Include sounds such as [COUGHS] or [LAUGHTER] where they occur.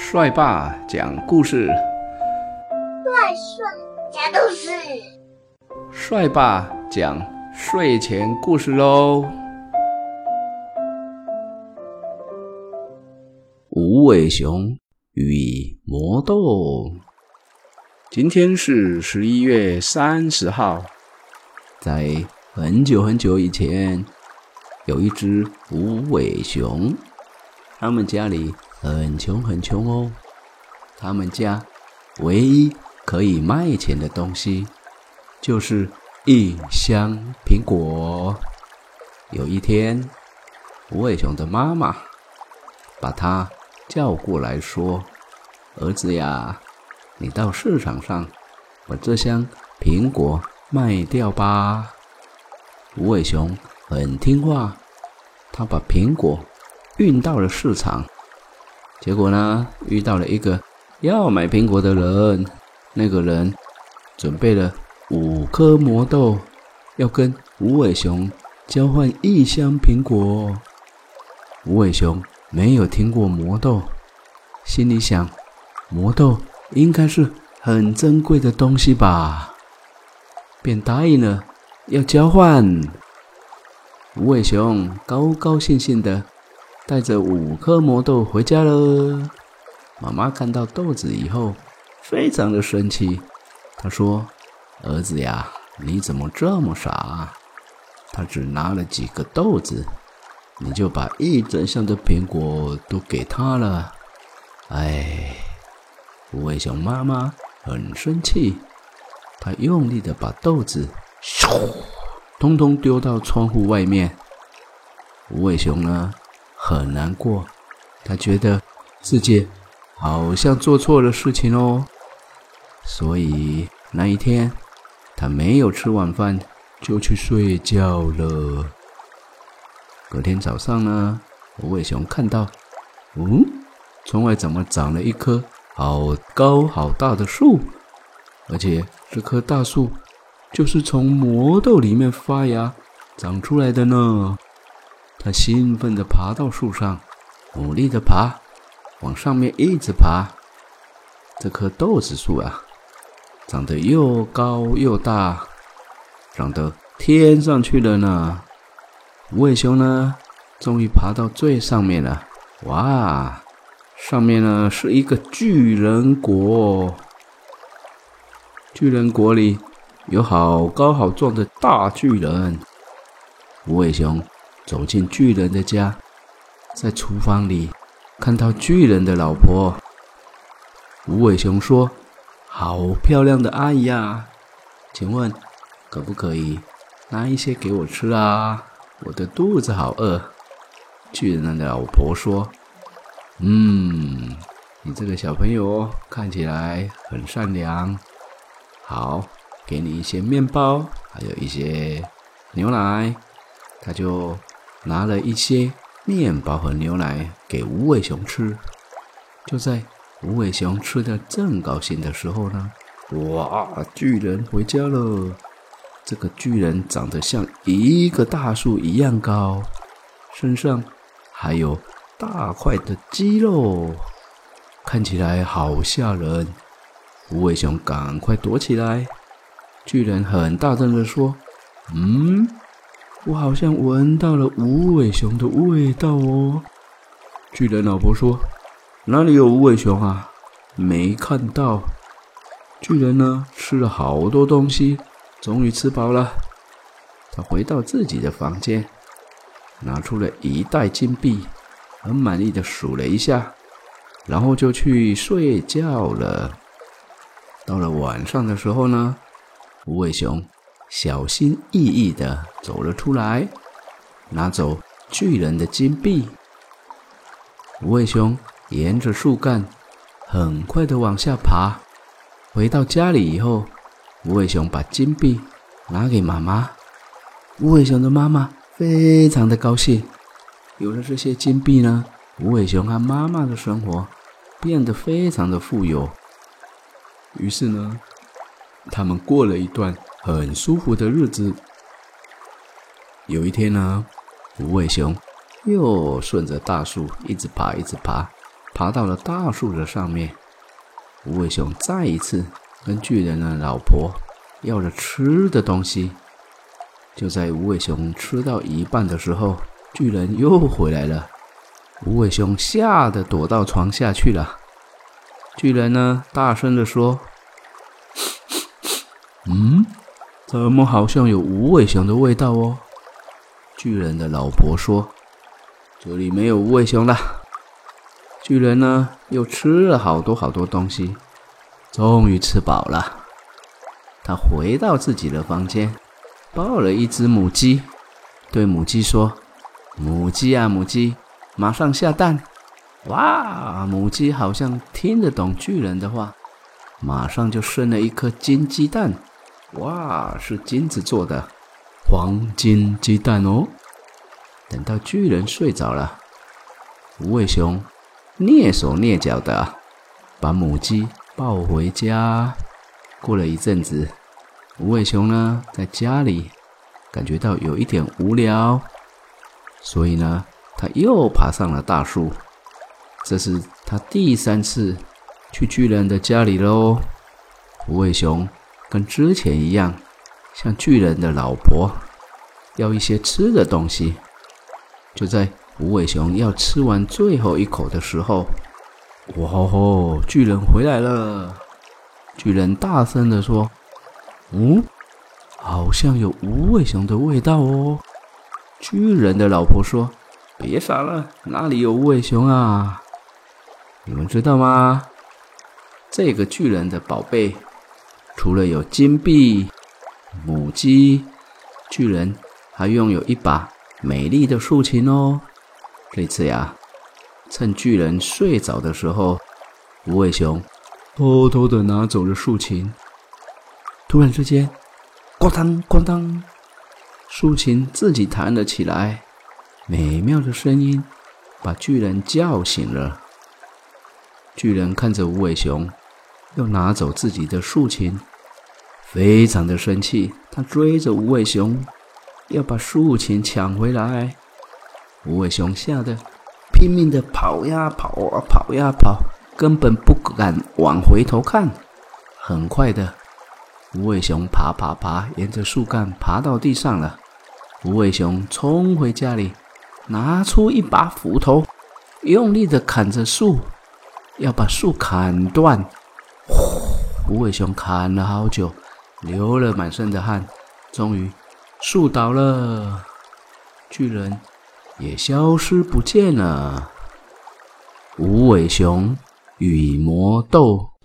帅爸讲故事，帅帅讲故事，帅爸讲睡前故事喽。无尾熊与魔豆。今天是十一月三十号，在很久很久以前，有一只无尾熊，他们家里。很穷很穷哦，他们家唯一可以卖钱的东西就是一箱苹果。有一天，无尾熊的妈妈把他叫过来说：“儿子呀，你到市场上把这箱苹果卖掉吧。”无尾熊很听话，他把苹果运到了市场。结果呢，遇到了一个要买苹果的人。那个人准备了五颗魔豆，要跟无尾熊交换一箱苹果。无尾熊没有听过魔豆，心里想：魔豆应该是很珍贵的东西吧，便答应了要交换。无尾熊高高兴兴的。带着五颗魔豆回家了。妈妈看到豆子以后，非常的生气。她说：“儿子呀，你怎么这么傻？啊他只拿了几个豆子，你就把一整箱的苹果都给他了。”哎，无尾熊妈妈很生气，她用力的把豆子咻，通通丢到窗户外面。无尾熊呢？很难过，他觉得自己好像做错了事情哦，所以那一天他没有吃晚饭就去睡觉了。隔天早上呢，无尾熊看到，嗯，窗外怎么长了一棵好高好大的树？而且这棵大树就是从魔豆里面发芽长出来的呢。他兴奋地爬到树上，努力地爬，往上面一直爬。这棵豆子树啊，长得又高又大，长得天上去了呢。无尾熊呢，终于爬到最上面了。哇，上面呢是一个巨人国，巨人国里有好高好壮的大巨人。无尾熊。走进巨人的家，在厨房里看到巨人的老婆。无尾熊说：“好漂亮的阿姨啊，请问可不可以拿一些给我吃啊？我的肚子好饿。”巨人的老婆说：“嗯，你这个小朋友看起来很善良。好，给你一些面包，还有一些牛奶。”他就。拿了一些面包和牛奶给无尾熊吃。就在无尾熊吃的正高兴的时候呢，哇！巨人回家了。这个巨人长得像一个大树一样高，身上还有大块的肌肉，看起来好吓人。无尾熊赶快躲起来。巨人很大声的说：“嗯。”我好像闻到了无尾熊的味道哦。巨人老婆说：“哪里有无尾熊啊？没看到。”巨人呢，吃了好多东西，终于吃饱了。他回到自己的房间，拿出了一袋金币，很满意的数了一下，然后就去睡觉了。到了晚上的时候呢，无尾熊。小心翼翼地走了出来，拿走巨人的金币。无尾熊沿着树干很快地往下爬。回到家里以后，无尾熊把金币拿给妈妈。无尾熊的妈妈非常的高兴，有了这些金币呢，无尾熊和妈妈的生活变得非常的富有。于是呢，他们过了一段。很舒服的日子。有一天呢，无尾熊又顺着大树一直爬，一直爬，爬到了大树的上面。无尾熊再一次跟巨人的老婆要了吃的东西。就在无尾熊吃到一半的时候，巨人又回来了。无尾熊吓得躲到床下去了。巨人呢，大声的说：“ [COUGHS] 嗯，怎么好像有无尾熊的味道哦？”巨人的老婆说：“这里没有无尾熊了。”巨人呢，又吃了好多好多东西，终于吃饱了。他回到自己的房间，抱了一只母鸡，对母鸡说：“母鸡啊，母鸡。”马上下蛋！哇，母鸡好像听得懂巨人的话，马上就生了一颗金鸡蛋。哇，是金子做的黄金鸡蛋哦！等到巨人睡着了，无尾熊蹑手蹑脚的把母鸡抱回家。过了一阵子，无尾熊呢在家里感觉到有一点无聊，所以呢。他又爬上了大树，这是他第三次去巨人的家里喽。无尾熊跟之前一样，向巨人的老婆要一些吃的东西。就在无尾熊要吃完最后一口的时候，哇吼！巨人回来了！巨人大声的说：“嗯，好像有无尾熊的味道哦。”巨人的老婆说。别傻了，哪里有无尾熊啊？你们知道吗？这个巨人的宝贝，除了有金币、母鸡，巨人还拥有一把美丽的竖琴哦。这次呀，趁巨人睡着的时候，无尾熊偷偷的拿走了竖琴。突然之间，咣当咣当，竖琴自己弹了起来。美妙的声音把巨人叫醒了。巨人看着无尾熊又拿走自己的竖琴，非常的生气。他追着无尾熊要把竖琴抢回来。无尾熊吓得拼命的跑呀跑啊跑呀跑，根本不敢往回头看。很快的，无尾熊爬爬爬，沿着树干爬到地上了。无尾熊冲回家里。拿出一把斧头，用力的砍着树，要把树砍断。呼，无尾熊砍了好久，流了满身的汗，终于树倒了，巨人也消失不见了。无尾熊与魔斗。